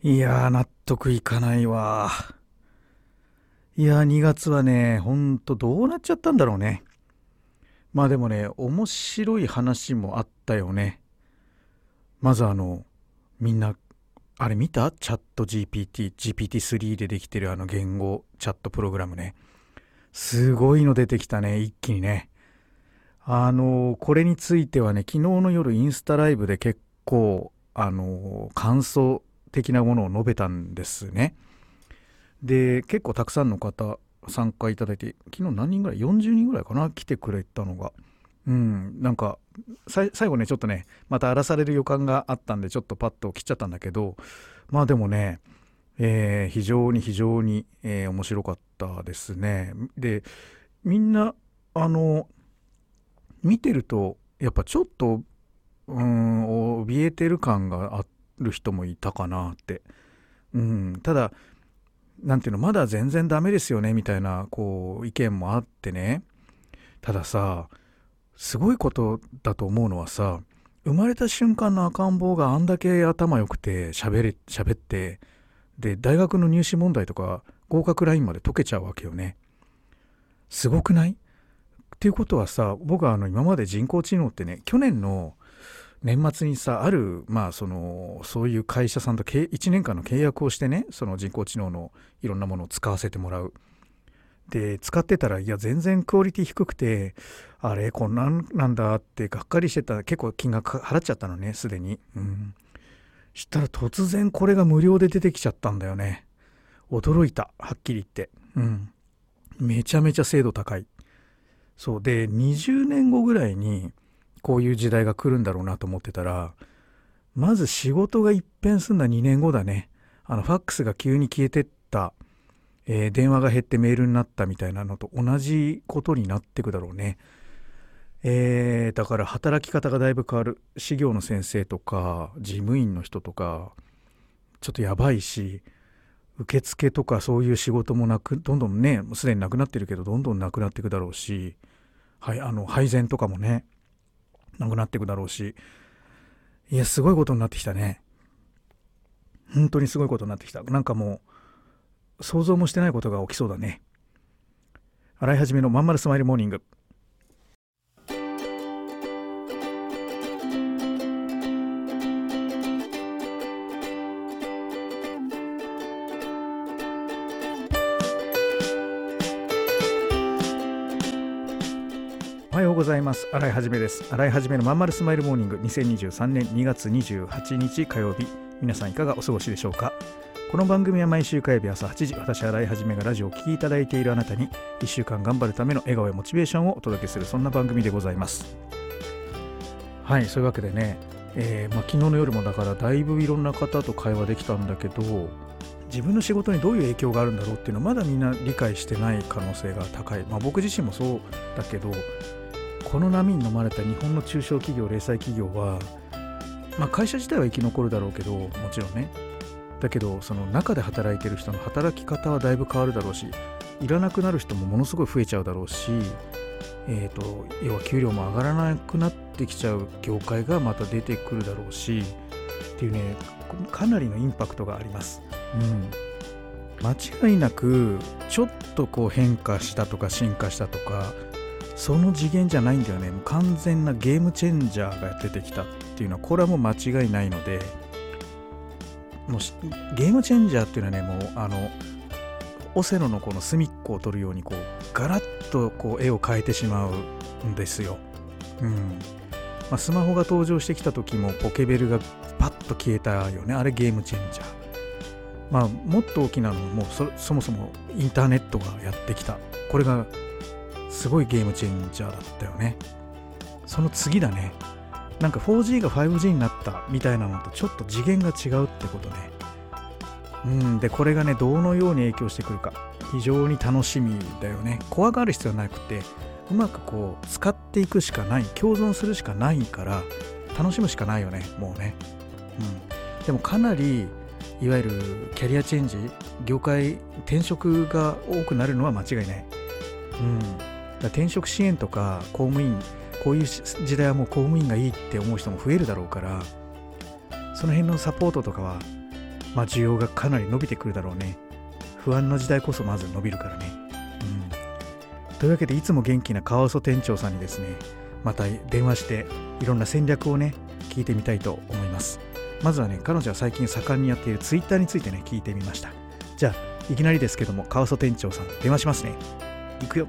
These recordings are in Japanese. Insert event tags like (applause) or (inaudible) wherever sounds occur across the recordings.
いやー、納得いかないわ。いやー、2月はね、ほんとどうなっちゃったんだろうね。まあでもね、面白い話もあったよね。まずあの、みんな、あれ見た？チャット GPT、GPT-3 でできてるあの言語チャットプログラムね。すごいの出てきたね、一気にね。あの、これについてはね、昨日の夜インスタライブで結構、あの、感想的なものを述べたんですね。で、結構たくさんの方参加いただいて、昨日何人ぐらい ?40 人ぐらいかな来てくれたのが。うん、なんか、最後ね、ちょっとね、また荒らされる予感があったんで、ちょっとパッと切っちゃったんだけど、まあでもね、えー、非常に非常に、えー、面白かったですね。で、みんな、あの、見てると、やっぱちょっと、うん、怯えてる感があってる人もいたかなって。うん、ただ、なんていうの、まだ全然ダメですよね、みたいな、こう、意見もあってね。たださ、すごいことだと思うのはさ、生まれた瞬間の赤ん坊があんだけ頭良くて喋れ、喋って、で、大学の入試問題とか合格ラインまで解けちゃうわけよね。すごくない？っていうことはさ、僕はあの今まで人工知能ってね、去年の年末にさあるまあそのそういう会社さんと1年間の契約をしてねその人工知能のいろんなものを使わせてもらう。で使ってたらいや全然クオリティ低くてあれこんなんなんだってがっかりしてた結構金額払っちゃったのねすでに。うん。したら突然これが無料で出てきちゃったんだよね。驚いたはっきり言って。うん。めちゃめちゃ精度高い。そう。で20年後ぐらいにこういう時代が来るんだろうなと思ってたら、まず仕事が一変すんだ2年後だね。あの、ファックスが急に消えてった、えー、電話が減ってメールになったみたいなのと同じことになってくだろうね。えー、だから働き方がだいぶ変わる。始業の先生とか、事務員の人とか、ちょっとやばいし、受付とかそういう仕事もなく、どんどんね、すでになくなってるけど、どんどんなくなっていくだろうし、はい、あの、配膳とかもね、なくなっていくだろうし、いや、すごいことになってきたね。本当にすごいことになってきた。なんかもう、想像もしてないことが起きそうだね。洗い始めのまんまるスマイルモーニング。はようございます。洗いはじめです。洗いはじめのまんまるスマイルモーニング2023年2月28日火曜日。皆さんいかがお過ごしでしょうか？この番組は毎週火曜日朝8時、私洗いはじめがラジオを聴きいただいているあなたに1週間頑張るための笑顔やモチベーションをお届けするそんな番組でございます。はい、そういうわけでね、えー、まあ、昨日の夜もだからだいぶいろんな方と会話できたんだけど、自分の仕事にどういう影響があるんだろうっていうのはまだみんな理解してない可能性が高い。まあ、僕自身もそうだけど、この波に飲まれた日本の中小企業零細企業は、まあ、会社自体は生き残るだろうけどもちろんねだけどその中で働いてる人の働き方はだいぶ変わるだろうしいらなくなる人もものすごい増えちゃうだろうし、えーと、要は給料も上がらなくなってきちゃう業界がまた出てくるだろうしっていうねかなりのインパクトがあります。うん間違いなくちょっとこう変化したとか進化したとかその次元じゃないんだよね完全なゲームチェンジャーが出てきたっていうのはこれはもう間違いないのでもうゲームチェンジャーっていうのはねもうあのオセロのこの隅っこを取るようにこうガラッとこう絵を変えてしまうんですよ。うんまあ、スマホが登場してきた時もポケベルがパッと消えたよねあれゲームチェンジャー。まあもっと大きなのもそそもそもインターネットがやってきたこれがすごいゲームチェンジャーだったよね。その次だね。なんか 4G が 5G になったみたいなのとちょっと次元が違うってことね。うん、で、これがね、どのように影響してくるか、非常に楽しみだよね。怖がる必要はなくて、うまくこう、使っていくしかない、共存するしかないから、楽しむしかないよね、もうね。うん。でもかなり、いわゆるキャリアチェンジ、業界、転職が多くなるのは間違いない。うん。転職支援とか公務員こういう時代はもう公務員がいいって思う人も増えるだろうからその辺のサポートとかはまあ、需要がかなり伸びてくるだろうね。不安な時代こそまず伸びるからね。うん。というわけで、いつも元気なカワウソ店長さんにですね、また電話していろんな戦略をね、聞いてみたいと思います。まずはね、彼女は最近盛んにやっているツイッターについてね、聞いてみました。じゃあ、いきなりですけども、カワウソ店長さん、電話しますね。行くよ。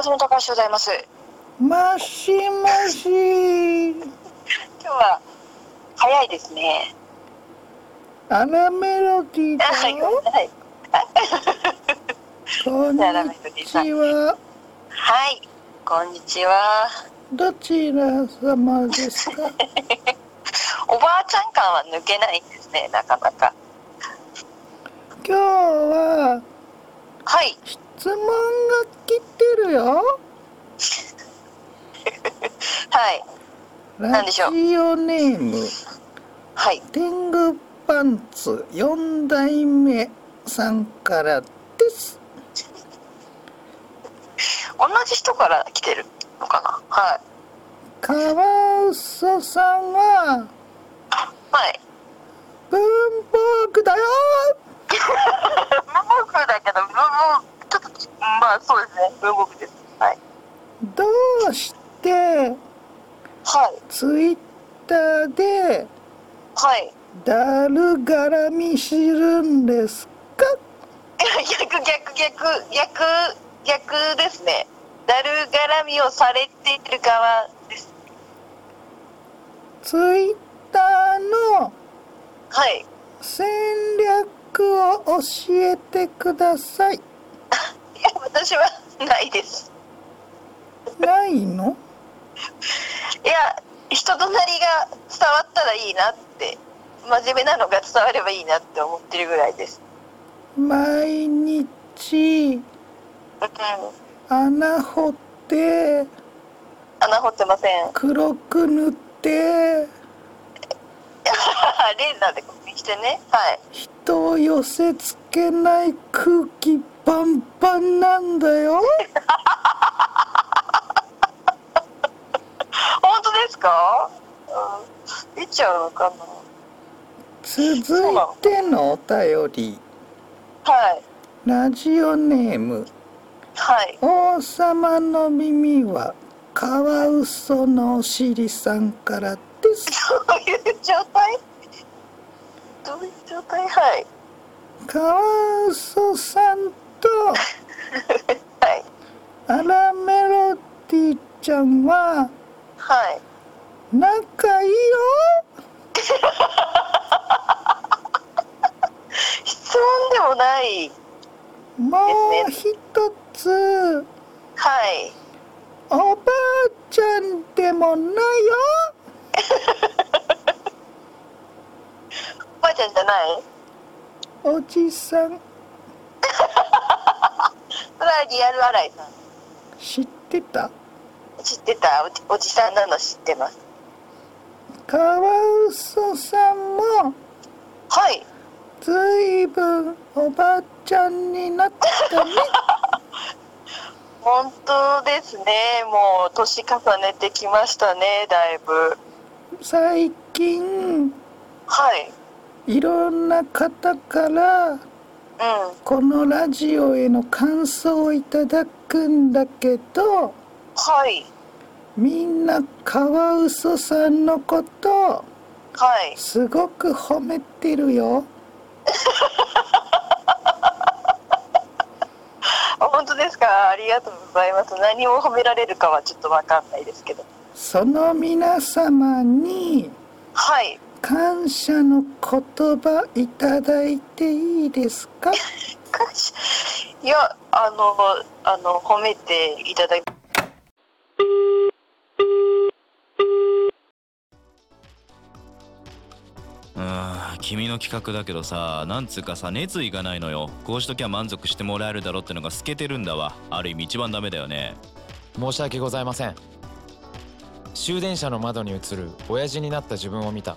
はい、川島隆でございます。もしもし。今日は早いですね。アラメロディーだ (laughs) はい、よ。はい、こんにちは。はい、こんにちは。どちら様ですか？(laughs) おばあちゃん感は抜けないんですね、なかなか。今日ははい、質問がるよ。(laughs) はい、何ラでしょうジオネームはい、天狗パンツ四代目さんからです。同じ人から来てるのかな？はい、カワウソさんははい。文房具だよ。(laughs) 文房具だけど、あ、そうですね、文房具です。はい、どうしてはい、ツイッターではい。だるがらみするんですか？逆逆逆逆逆ですね。だるがらみをされている側です。ツイッターのはい。戦略を教えてください私はないです。ないの？いや人となりが伝わったらいいなって真面目なのが伝わればいいなって思ってるぐらいです。毎日。うん。穴掘って。穴掘ってません。黒く塗って。(laughs) レーザーでコピーしてね。はい。人を寄せつけない空気パンパンなんだよ。(laughs) 本当ですか、うん、出ちゃうのかな。続いてのお便り。はい。ラジオネーム。はい。王様の耳はカワウソのお尻さんからです。(laughs) どういう状態？どういう状態？はいカワウソさんと。(laughs) はい。アラメロディちゃんは。はい。仲いいよ。(laughs) 質問でもない。もう一つ。はい。おばあちゃんでもないよ。(laughs) おばあちゃんじゃない？おじさん。(laughs) それはリアル新井さん。知ってた？知ってた？おじおじさんなの知ってます。カワウソさんも。はい。ずいぶんおばあちゃんになったね。(laughs) 本当ですね。もう年重ねてきましたねだいぶ。最近。はいいろんな方からうん。このラジオへの感想をいただくんだけどはい。みんなカワウソさんのことはい。すごく褒めてるよ。(laughs) 本当ですか？ありがとうございます。何を褒められるかはちょっとわかんないですけど。その皆様にはい感謝の言葉いただいていいですか？いやあのあの褒めていただいうーん君の企画だけどさなんつうかさ熱意がないのよ。こうしときゃ満足してもらえるだろってのが透けてるんだわ。ある意味一番ダメだよね。申し訳ございません。終電車の窓に映る親父になった自分を見た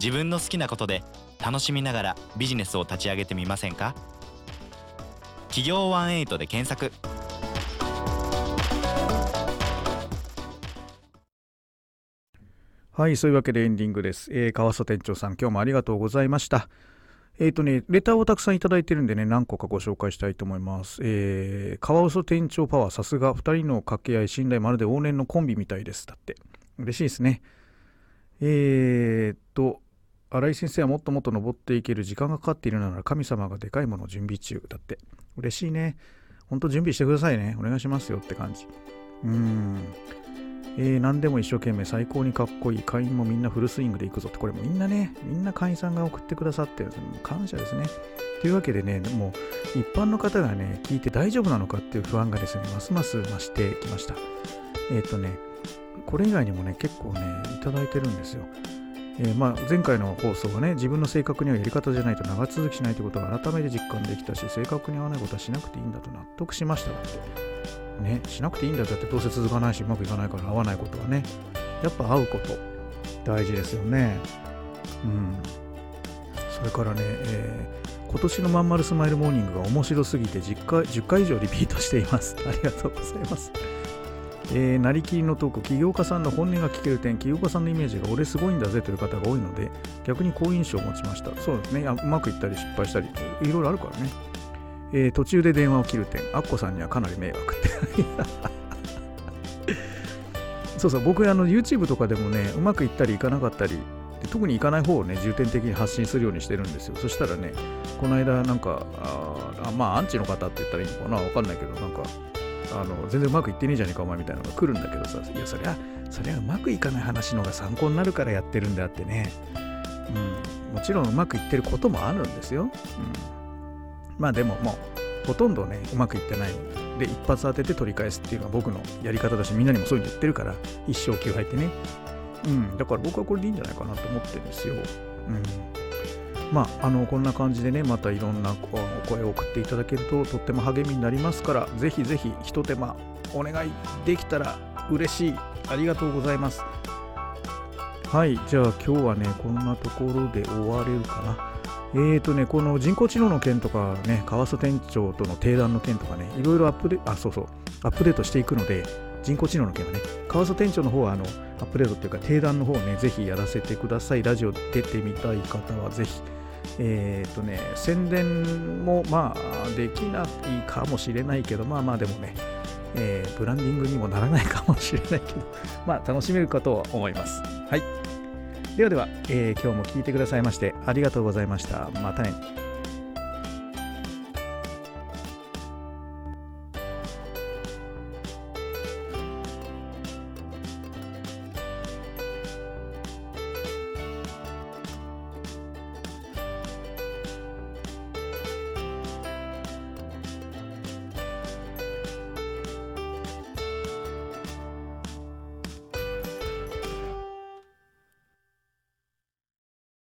自分の好きなことで楽しみながらビジネスを立ち上げてみませんか？企業18で検索はい、そういうわけでエンディングです。えー、川曽店長さん、今日もありがとうございました。えっ、とね、レターをたくさんいただいてるんでね、何個かご紹介したいと思います。えー、川曽店長パワー、さすが2人の掛け合い、信頼、まるで往年のコンビみたいです。だって。嬉しいですね。えー、っと、新井先生はもっともっと登っていける時間がかかっているなら神様がでかいものを準備中だって。嬉しいね。ほんと準備してくださいね。お願いしますよって感じ。うーん。えー何でも一生懸命最高にかっこいい会員もみんなフルスイングでいくぞってこれもみんなねみんな会員さんが送ってくださってる感謝ですねというわけでねもう一般の方がね聞いて大丈夫なのかっていう不安がですねますます増してきましたえっ、とねこれ以外にもね結構ねいただいてるんですよえーまあ、前回の放送はね自分の性格にはやり方じゃないと長続きしないということを改めて実感できたし性格に合わないことはしなくていいんだと納得しました。だってね、しなくていいんだだってどうせ続かないしうまくいかないから合わないことはねやっぱ会うこと大事ですよね。うん。それからね、えー今年のまんまるスマイルモーニングが面白すぎて10 ,10 回以上リピートしています。ありがとうございます。えー、なりきりのトーク起業家さんの本音が聞ける点起業家さんのイメージが俺すごいんだぜという方が多いので逆に好印象を持ちました。そうですね。あうまくいったり失敗したりいろいろあるからね。えー途中で電話を切る点、アッコさんにはかなり迷惑って。(laughs) そうそう、僕あの YouTube とかでもね、うまくいったりいかなかったり、で特にいかない方をね、重点的に発信するようにしてるんですよ。そしたらね、この間なんか、ああまあ、アンチの方って言ったらいいのかなわかんないけど、なんか、あの全然うまくいってねえじゃねえかお前みたいなのが来るんだけどさ、いや、そりゃ、そりゃうまくいかない話の方が参考になるからやってるんであってね、うん、もちろんうまくいってることもあるんですよ。うん。まあでももうほとんどねうまくいってないで一発当てて取り返すっていうのは僕のやり方だしみんなにもそういうの言ってるから一生球入ってね。うん。だから僕はこれでいいんじゃないかなと思ってるんですよ。うん。まああのこんな感じでねまたいろんなお声を送っていただけるととっても励みになりますからぜひぜひひと手間お願いできたら嬉しいありがとうございますはいじゃあ今日はねこんなところで終われるかなえーとね、この人工知能の件とかね、川曽店長との定談の件とかね、いろいろアップデあ、そうそう、アップデートしていくので、人工知能の件はね、川曽店長の方はあのアップデートっていうか、定談の方をね、ぜひやらせてください。ラジオ出てみたい方はぜひ。えーとね、宣伝もまあできないかもしれないけど、まあまあでもね、えーブランディングにもならないかもしれないけど、(laughs) まあ楽しめるかとは思います。はい。ではでは、えー今日も聴いてくださいましてありがとうございました。またね。